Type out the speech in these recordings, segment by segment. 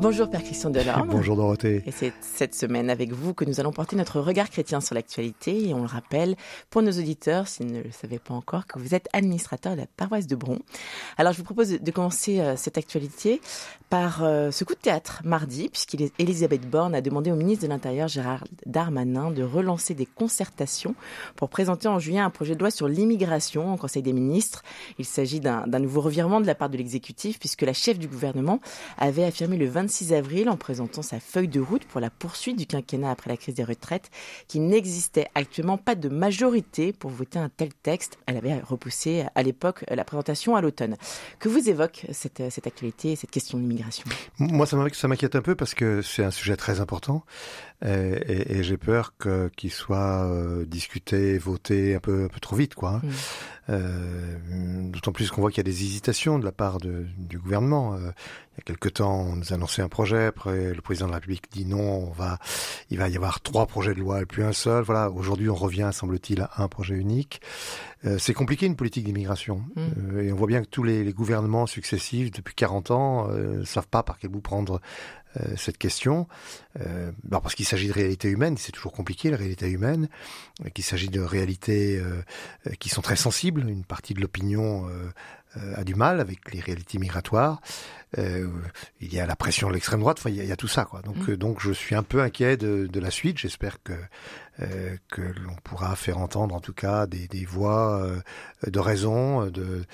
Bonjour Père Christian Delorme. Bonjour Dorothée. Et c'est cette semaine avec vous que nous allons porter notre regard chrétien sur l'actualité. Et on le rappelle pour nos auditeurs, s'ils ne le savaient pas encore, que vous êtes administrateur de la paroisse de Bron. Alors je vous propose de commencer euh, cette actualité par euh, ce coup de théâtre mardi, puisqu'Elisabeth Borne a demandé au ministre de l'Intérieur Gérard Darmanin de relancer des concertations pour présenter en juillet un projet de loi sur l'immigration au Conseil des ministres. Il s'agit d'un nouveau revirement de la part de l'exécutif, puisque la chef du gouvernement avait affirmé le 26 26 avril en présentant sa feuille de route pour la poursuite du quinquennat après la crise des retraites qu'il n'existait actuellement pas de majorité pour voter un tel texte. Elle avait repoussé à l'époque la présentation à l'automne. Que vous évoque cette, cette actualité, cette question de l'immigration? Moi, ça m'inquiète un peu parce que c'est un sujet très important euh, et, et j'ai peur qu'il soit euh, discuté, voté un peu, un peu trop vite. quoi. Hein. Euh, D'autant plus qu'on voit qu'il y a des hésitations de la part de, du gouvernement. Euh, il y a quelque temps, on nous annonçait un projet, après le président de la République dit non, on va, il va y avoir trois projets de loi et plus un seul. Voilà, aujourd'hui on revient, semble-t-il, à un projet unique. Euh, c'est compliqué une politique d'immigration. Mm. Euh, et on voit bien que tous les, les gouvernements successifs, depuis 40 ans, ne savent pas par quel bout prendre euh, cette question, euh, parce qu'il s'agit de réalités humaines, c'est toujours compliqué la réalité humaine, euh, qu'il s'agit de réalités qui sont très sensibles, une partie de l'opinion a du mal avec les réalités migratoires. il y a la pression de l'extrême droite. Enfin, il y, a, tout ça, quoi. Donc, mm. donc, je suis un peu inquiet de, de la suite. J'espère que que l'on pourra faire entendre, en tout cas, des, des voix de raison, de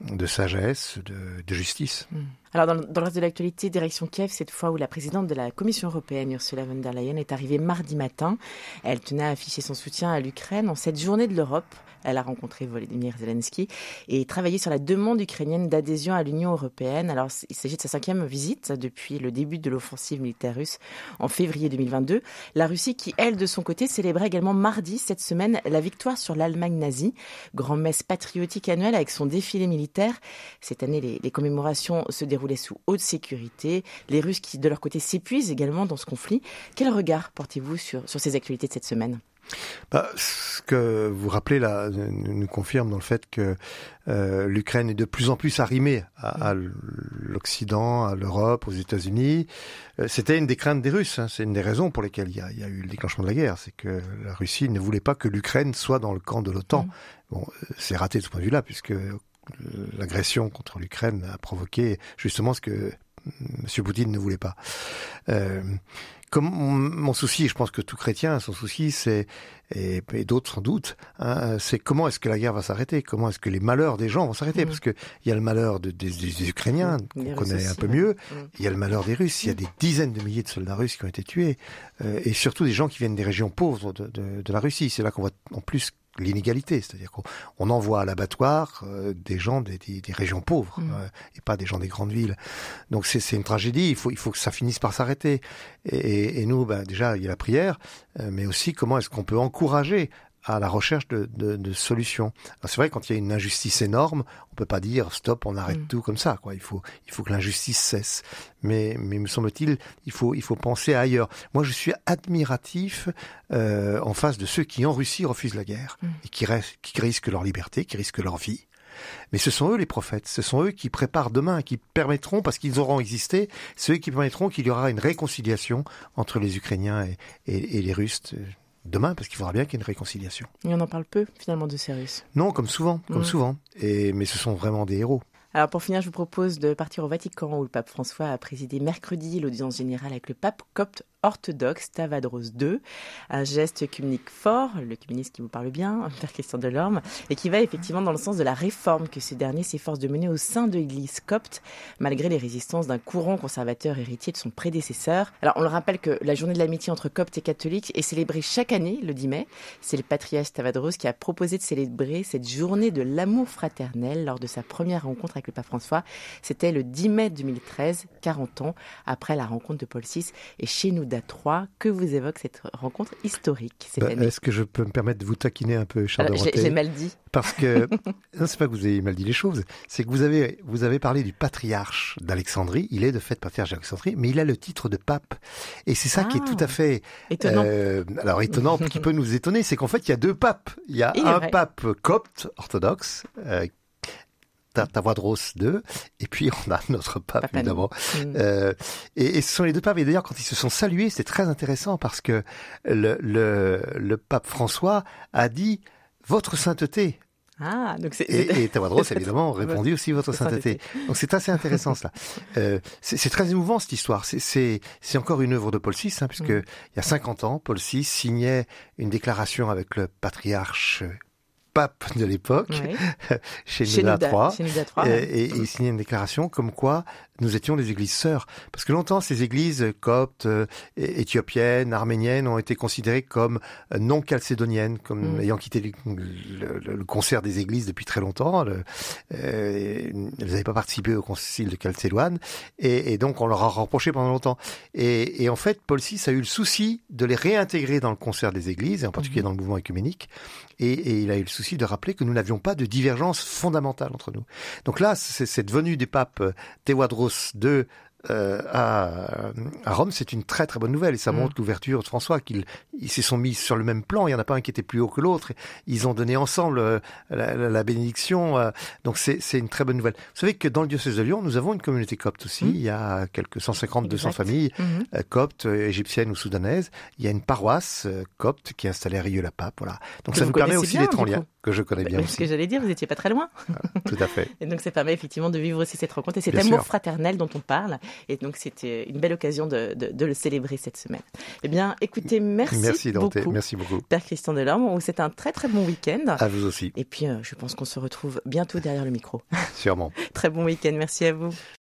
de sagesse, de, de justice. Mm. Alors, dans, le reste de l'actualité, direction Kiev, cette fois où la présidente de la Commission européenne, Ursula von der Leyen, est arrivée mardi matin. Elle tenait à afficher son soutien à l'Ukraine en cette journée de l'Europe. Elle a rencontré Volodymyr Zelensky et travaillé sur la demande ukrainienne d'adhésion à l'Union européenne. Alors, il s'agit de sa cinquième visite depuis le début de l'offensive militaire russe en février 2022. La Russie qui, elle, de son côté, célébrait également mardi cette semaine la victoire sur l'Allemagne nazie. Grand-messe patriotique annuelle avec son défilé militaire. Cette année, les, commémorations se sous haute sécurité. Les Russes qui, de leur côté, s'épuisent également dans ce conflit. Quel regard portez-vous sur, sur ces actualités de cette semaine? Bah, ce que vous rappelez là nous confirme dans le fait que euh, l'Ukraine est de plus en plus arrimée à, à l'Occident, à l'Europe, aux États-Unis. Euh, c'était une des craintes des Russes. Hein. C'est une des raisons pour lesquelles il y, a, il y, a, eu le déclenchement de la guerre. C'est que la Russie ne voulait pas que l'Ukraine soit dans le camp de l'OTAN. Mmh. Bon, euh, c'est raté de ce point de vue-là, puisque l'agression contre l'Ukraine a provoqué justement ce que M. Poutine ne voulait pas. Euh, comme mon, souci, je pense que tout chrétien, son souci, c'est et, et d'autres sans doute, hein, c'est comment est-ce que la guerre va s'arrêter, comment est-ce que les malheurs des gens vont s'arrêter, mmh. parce que il y a le malheur de, des, des, Ukrainiens mmh. qu'on connaît un peu mieux, mmh. il y a le malheur des Russes, il y a des dizaines de milliers de soldats russes qui ont été tués, euh, et surtout des gens qui viennent des régions pauvres de, de, de la Russie. C'est là qu'on voit en plus l'inégalité, c'est-à-dire qu'on envoie à l'abattoir euh, des gens des, des, des régions pauvres mmh. euh, et pas des gens des grandes villes. Donc c'est une tragédie. Il faut il faut que ça finisse par s'arrêter. Et, et, nous, ben, déjà il y a la prière, euh, mais aussi comment est-ce qu'on peut encourager à la recherche de, de, de solutions. C'est vrai quand il y a une injustice énorme, on peut pas dire stop, on arrête mm. tout comme ça. Quoi. Il faut il faut que l'injustice cesse. Mais mais me semble-t-il, il faut il faut penser ailleurs. Moi, je suis admiratif euh, en face de ceux qui en Russie refusent la guerre mm. et qui, restent, qui risquent leur liberté, qui risquent leur vie. Mais ce sont eux les prophètes, ce sont eux qui préparent demain, qui permettront, parce qu'ils auront existé, ceux qui permettront qu'il y aura une réconciliation entre les Ukrainiens et, et, et les Russes demain, parce qu'il faudra bien qu'il y ait une réconciliation. Et on en parle peu, finalement, de ces Russes. Non, comme souvent, comme mmh. souvent. Et, mais ce sont vraiment des héros. Alors pour finir, je vous propose de partir au Vatican où le pape François a présidé mercredi l'audience générale avec le pape copte orthodoxe Tavadros II. Un geste communique fort, le communiste qui vous parle bien, Père Christian Delorme, et qui va effectivement dans le sens de la réforme que ce dernier s'efforce de mener au sein de l'Église copte, malgré les résistances d'un courant conservateur héritier de son prédécesseur. Alors on le rappelle que la journée de l'amitié entre coptes et catholiques est célébrée chaque année, le 10 mai. C'est le patriarche Tavadros qui a proposé de célébrer cette journée de l'amour fraternel lors de sa première rencontre avec le pape François. C'était le 10 mai 2013, 40 ans après la rencontre de Paul VI. Et chez nous Shenouda III. Que vous évoque cette rencontre historique cette Bah, année Est-ce que je peux me permettre de vous taquiner un peu, Charles Alors, J'ai mal dit. Parce que non, c'est pas que vous avez mal dit les choses, c'est que vous avez vous avez parlé du patriarche d'Alexandrie. Il est de fait patriarche d'Alexandrie, mais il a le titre de pape. Et c'est ça qui est Ah. tout à fait Étonnant. euh, alors étonnant, qui peut nous étonner, c'est qu'en fait il y a deux papes. Il y a Il un vrai. pape copte orthodoxe. Euh, Ta- Tawadros II, et puis on a notre pape, évidemment, Mm. euh, et, et ce sont les deux papes. Et d'ailleurs, quand ils se sont salués, c'est très intéressant parce que le, le, le pape François a dit votre sainteté. Ah, donc c'est. Et, et Tawadros, évidemment, répondit aussi votre sainteté. Donc c'est assez intéressant cela. Euh, c'est c'est très émouvant cette histoire. C'est- C'est c'est encore une œuvre de Paul VI, hein, puisque Mm. il y a 50 ans, Paul VI signait une déclaration avec le patriarche pape de l'époque, Ouais. chez Chez Nouda- III. et- et il signait une déclaration comme quoi nous étions des églises sœurs. Parce que longtemps, ces églises coptes, euh, éthiopiennes, arméniennes ont été considérées comme euh, non calcédoniennes, comme Mm. ayant quitté le, le- le concert des églises depuis très longtemps. Le- euh, elles n'avaient pas participé au concile de Chalcédoine. Et, et donc, on leur a reproché pendant longtemps. Et, et en fait, Paul VI a eu le souci de les réintégrer dans le concert des églises, et en particulier Mhm. dans le mouvement œcuménique. Et, et il a eu le souci de rappeler que nous n'avions pas de divergence fondamentale entre nous. Donc là, c'est cette venue des papes euh, Théodros II euh, à, à Rome, c'est une très très bonne nouvelle et ça Mm. montre l'ouverture de François qu'ils ils se sont mis sur le même plan. Il y en a pas un qui était plus haut que l'autre. Ils ont donné ensemble euh, la, la- la bénédiction. euh, donc c'est c'est une très bonne nouvelle. Vous savez que dans le diocèse de Lyon, nous avons une communauté copte aussi. Mm. Il y a quelques 150, 200 Exact. familles Mhm. euh, coptes, euh, égyptiennes ou soudanaises. Il y a une paroisse euh, copte qui est installée à Rieux-la-Pape. Voilà. Donc Que ça nous permet aussi d'être en lien, que je connais bien Parce aussi. que j'allais dire, vous étiez pas très loin. Tout à fait. Et donc, ça permet effectivement de vivre aussi cette rencontre et cet Bien amour sûr. fraternel dont on parle. Et donc, c'était une belle occasion de, de- de le célébrer cette semaine. Eh bien, écoutez, merci, Merci Dorothée, beaucoup, merci beaucoup. Père Christian Delorme. On vous souhaite un très très bon week-end. À vous aussi, Et puis, euh, je pense qu'on se retrouve bientôt derrière le micro. sûrement. très bon week-end. Merci à vous.